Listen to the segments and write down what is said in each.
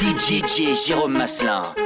DJ Jérôme Masselin.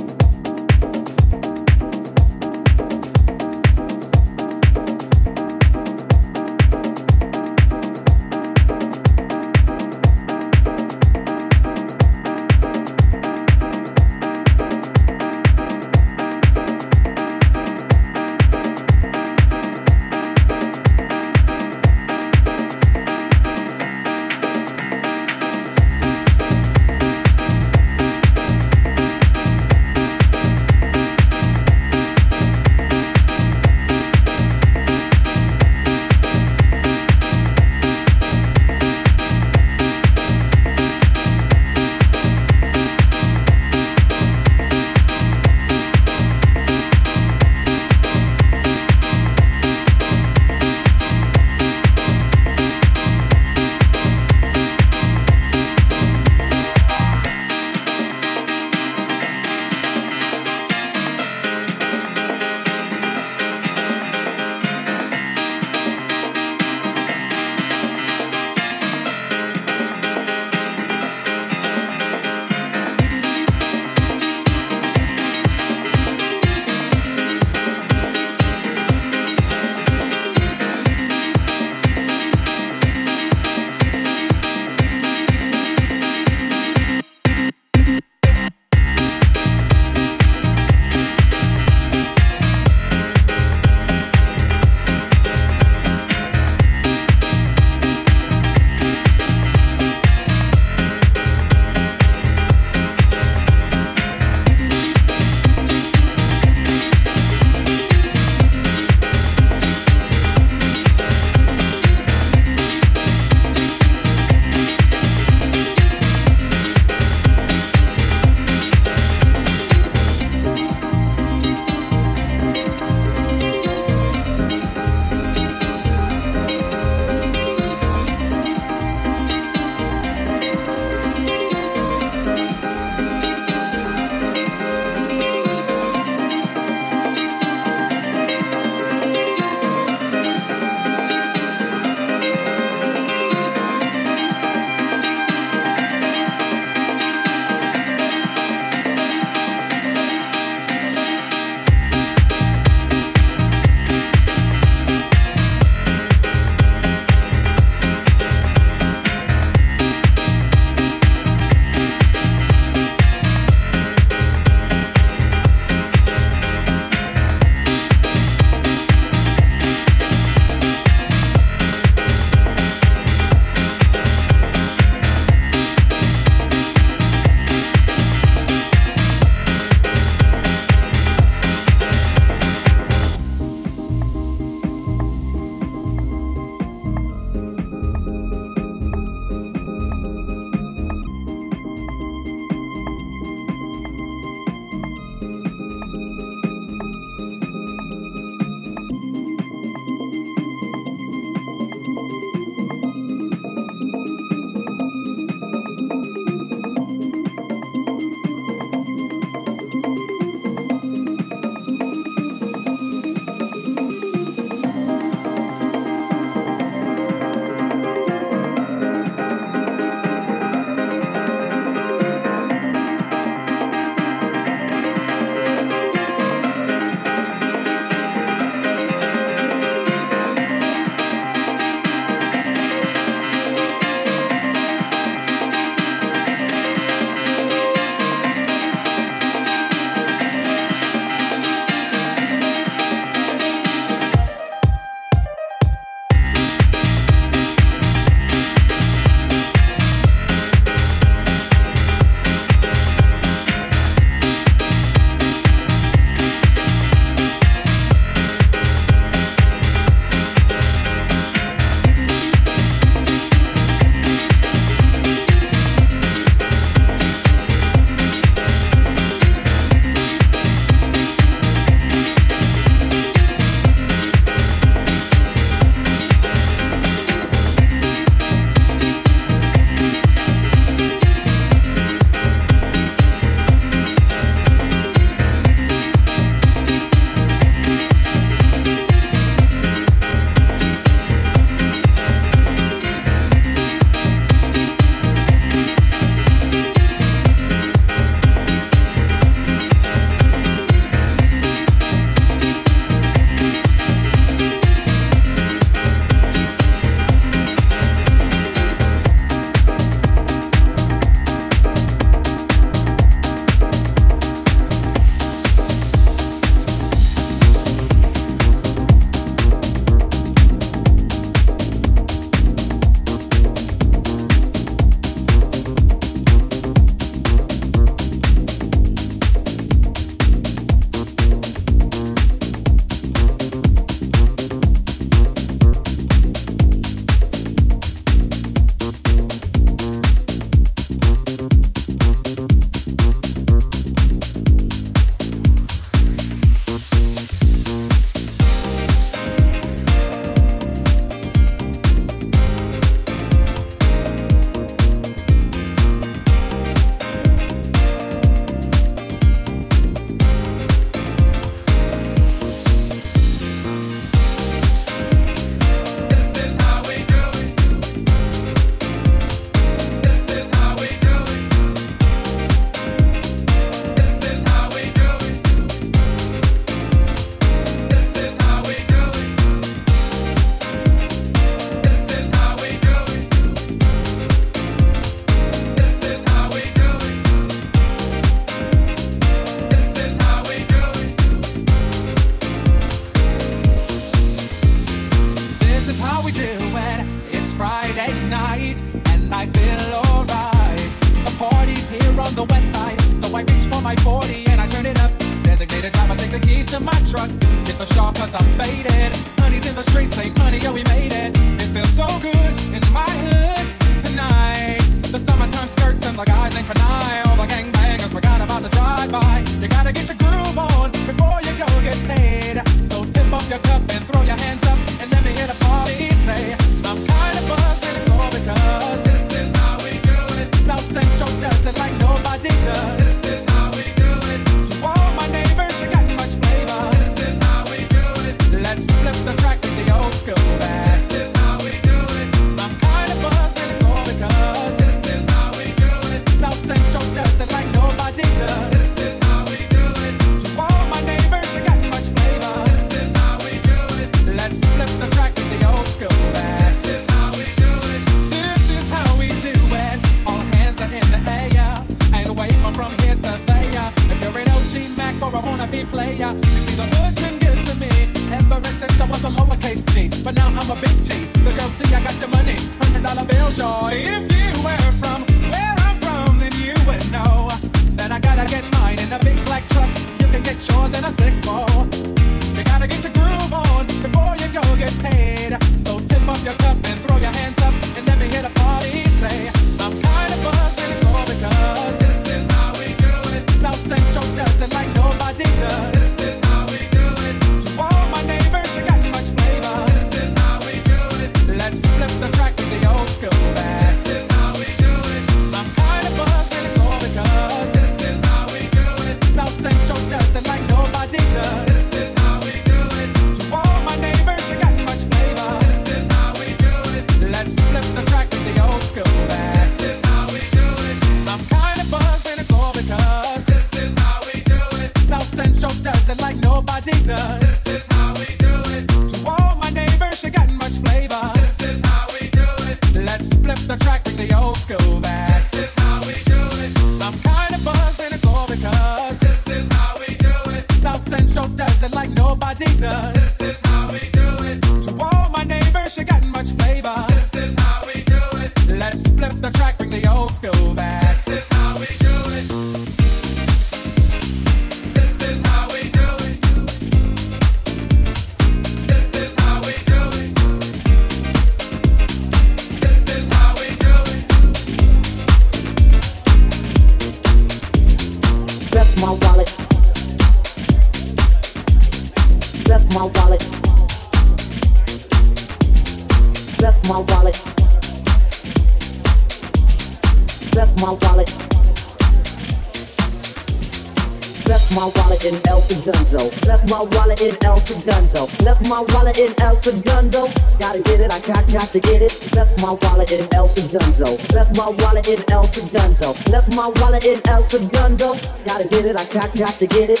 Left my wallet in El Segundo. Left my wallet in El Segundo. Left my wallet in El Segundo. Gotta get it, I got, got to get it. Left my wallet in El Segundo. Left my wallet in El Segundo. Left my wallet in El Segundo. Gotta get it, I got, got to get it.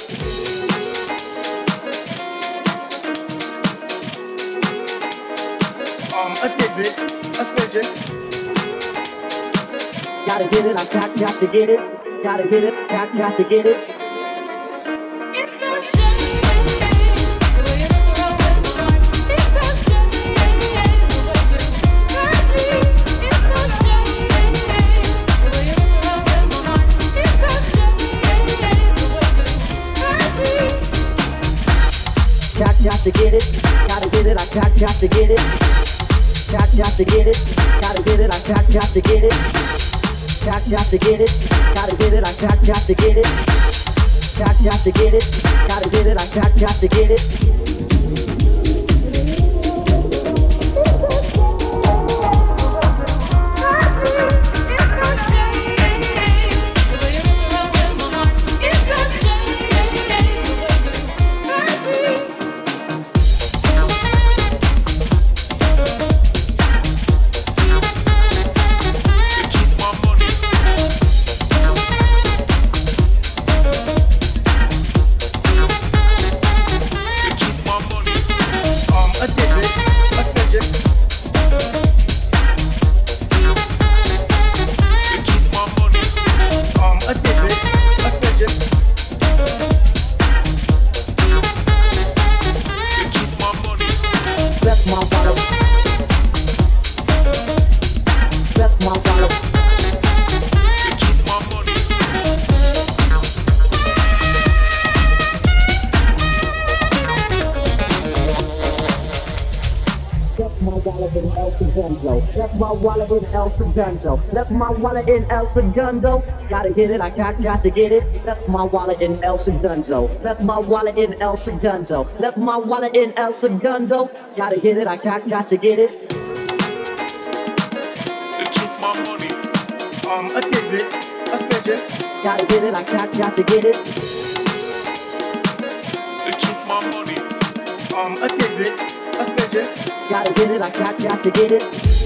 Um, a tidbit, a smidgen. Gotta get it, I got, got to get it. Gotta get it, got, got to get it. to get it. Got, got to get it. Gotta get it. I got, got to get it. Got, got to get it. Gotta get it. I got, got to get it. Got, got to get it. Gotta get it. I got, got to get it. Segundo. Left my wallet in El Segundo. Gotta get it, I got, got to get it. Left my wallet in El Segundo. Left my wallet in El Segundo. Left my wallet in El Segundo. Gotta get it, I got, got to get it. They took my money. Um, I take it, I it. Gotta get it, I got, got to get it. They took my money. Um, a take a I. Gotta get it, I got, got to get it.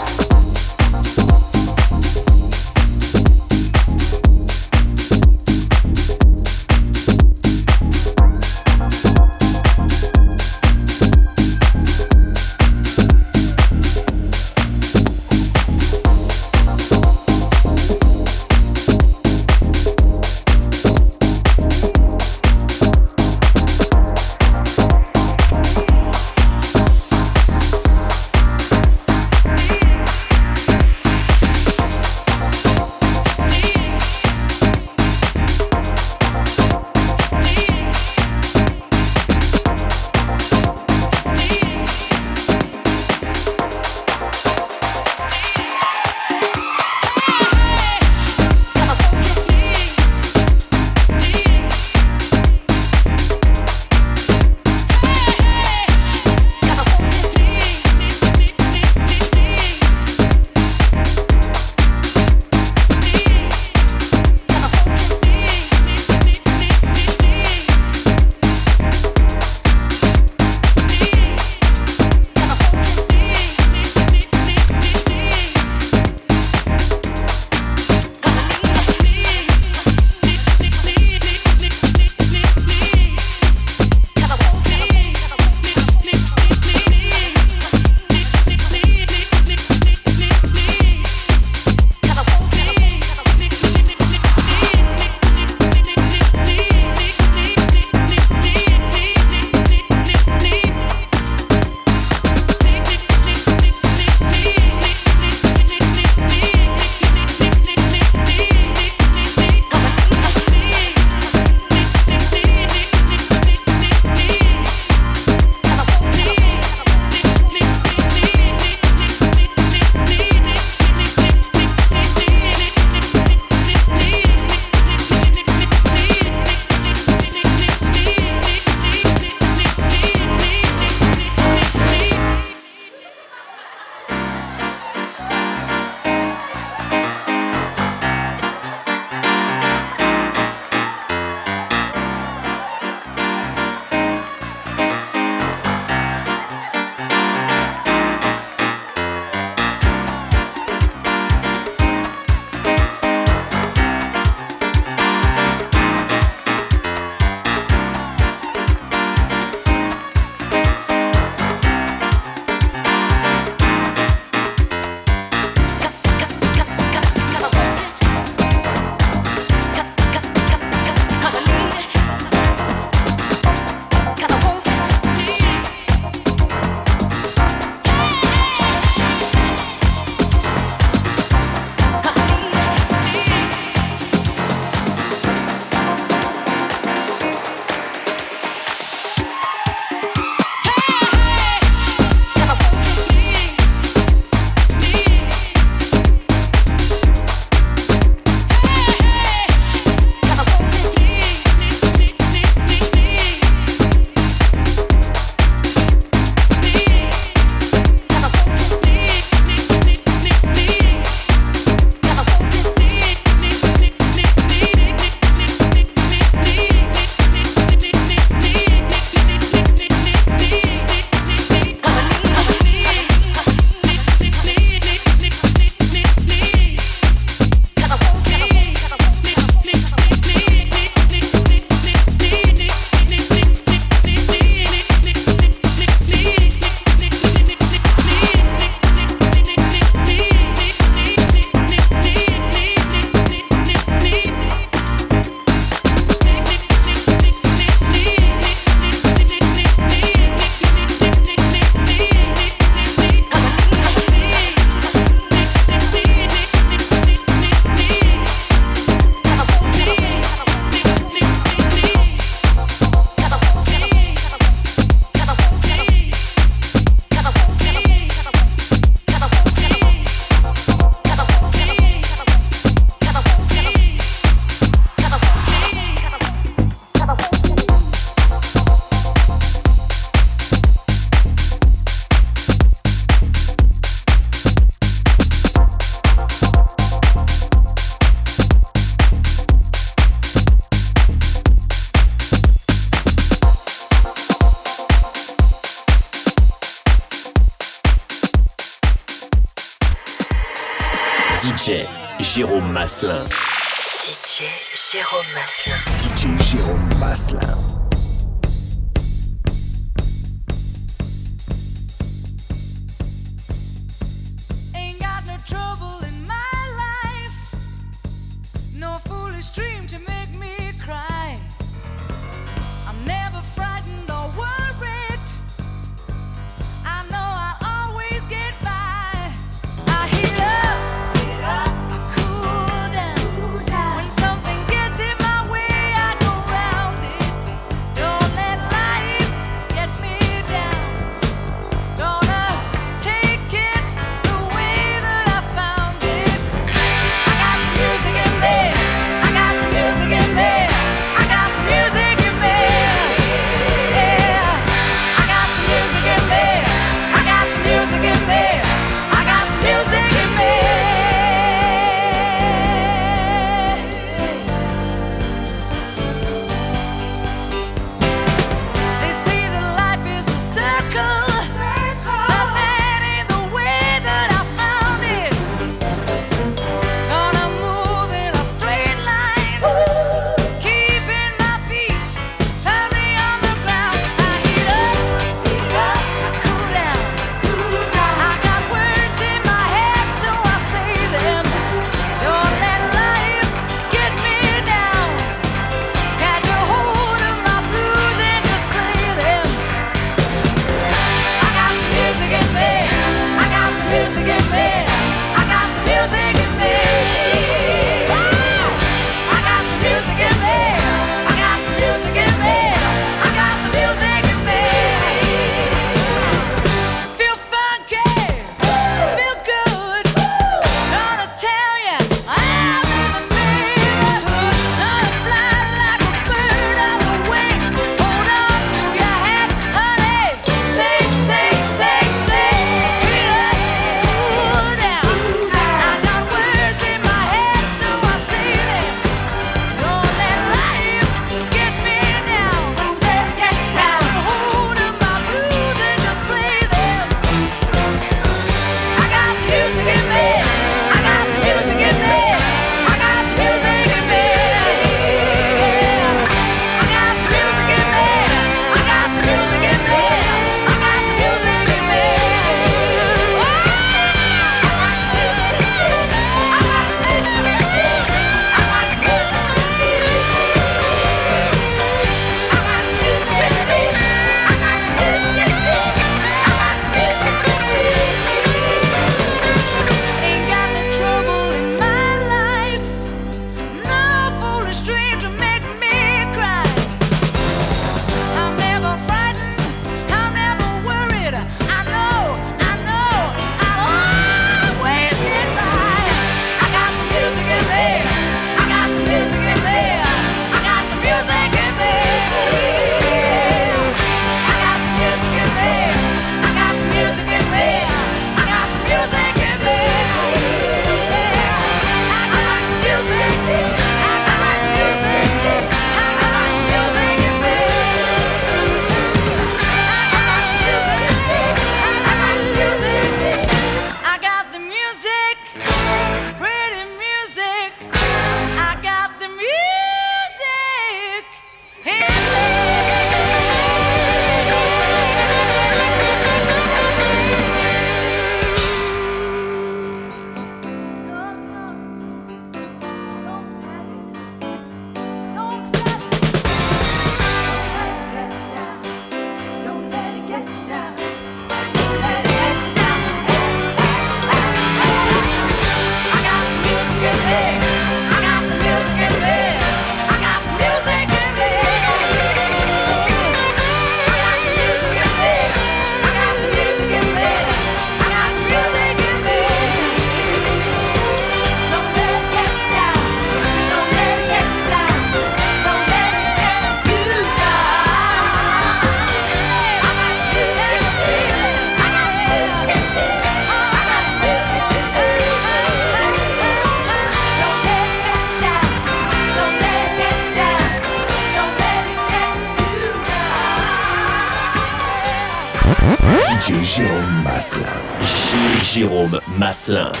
Jérôme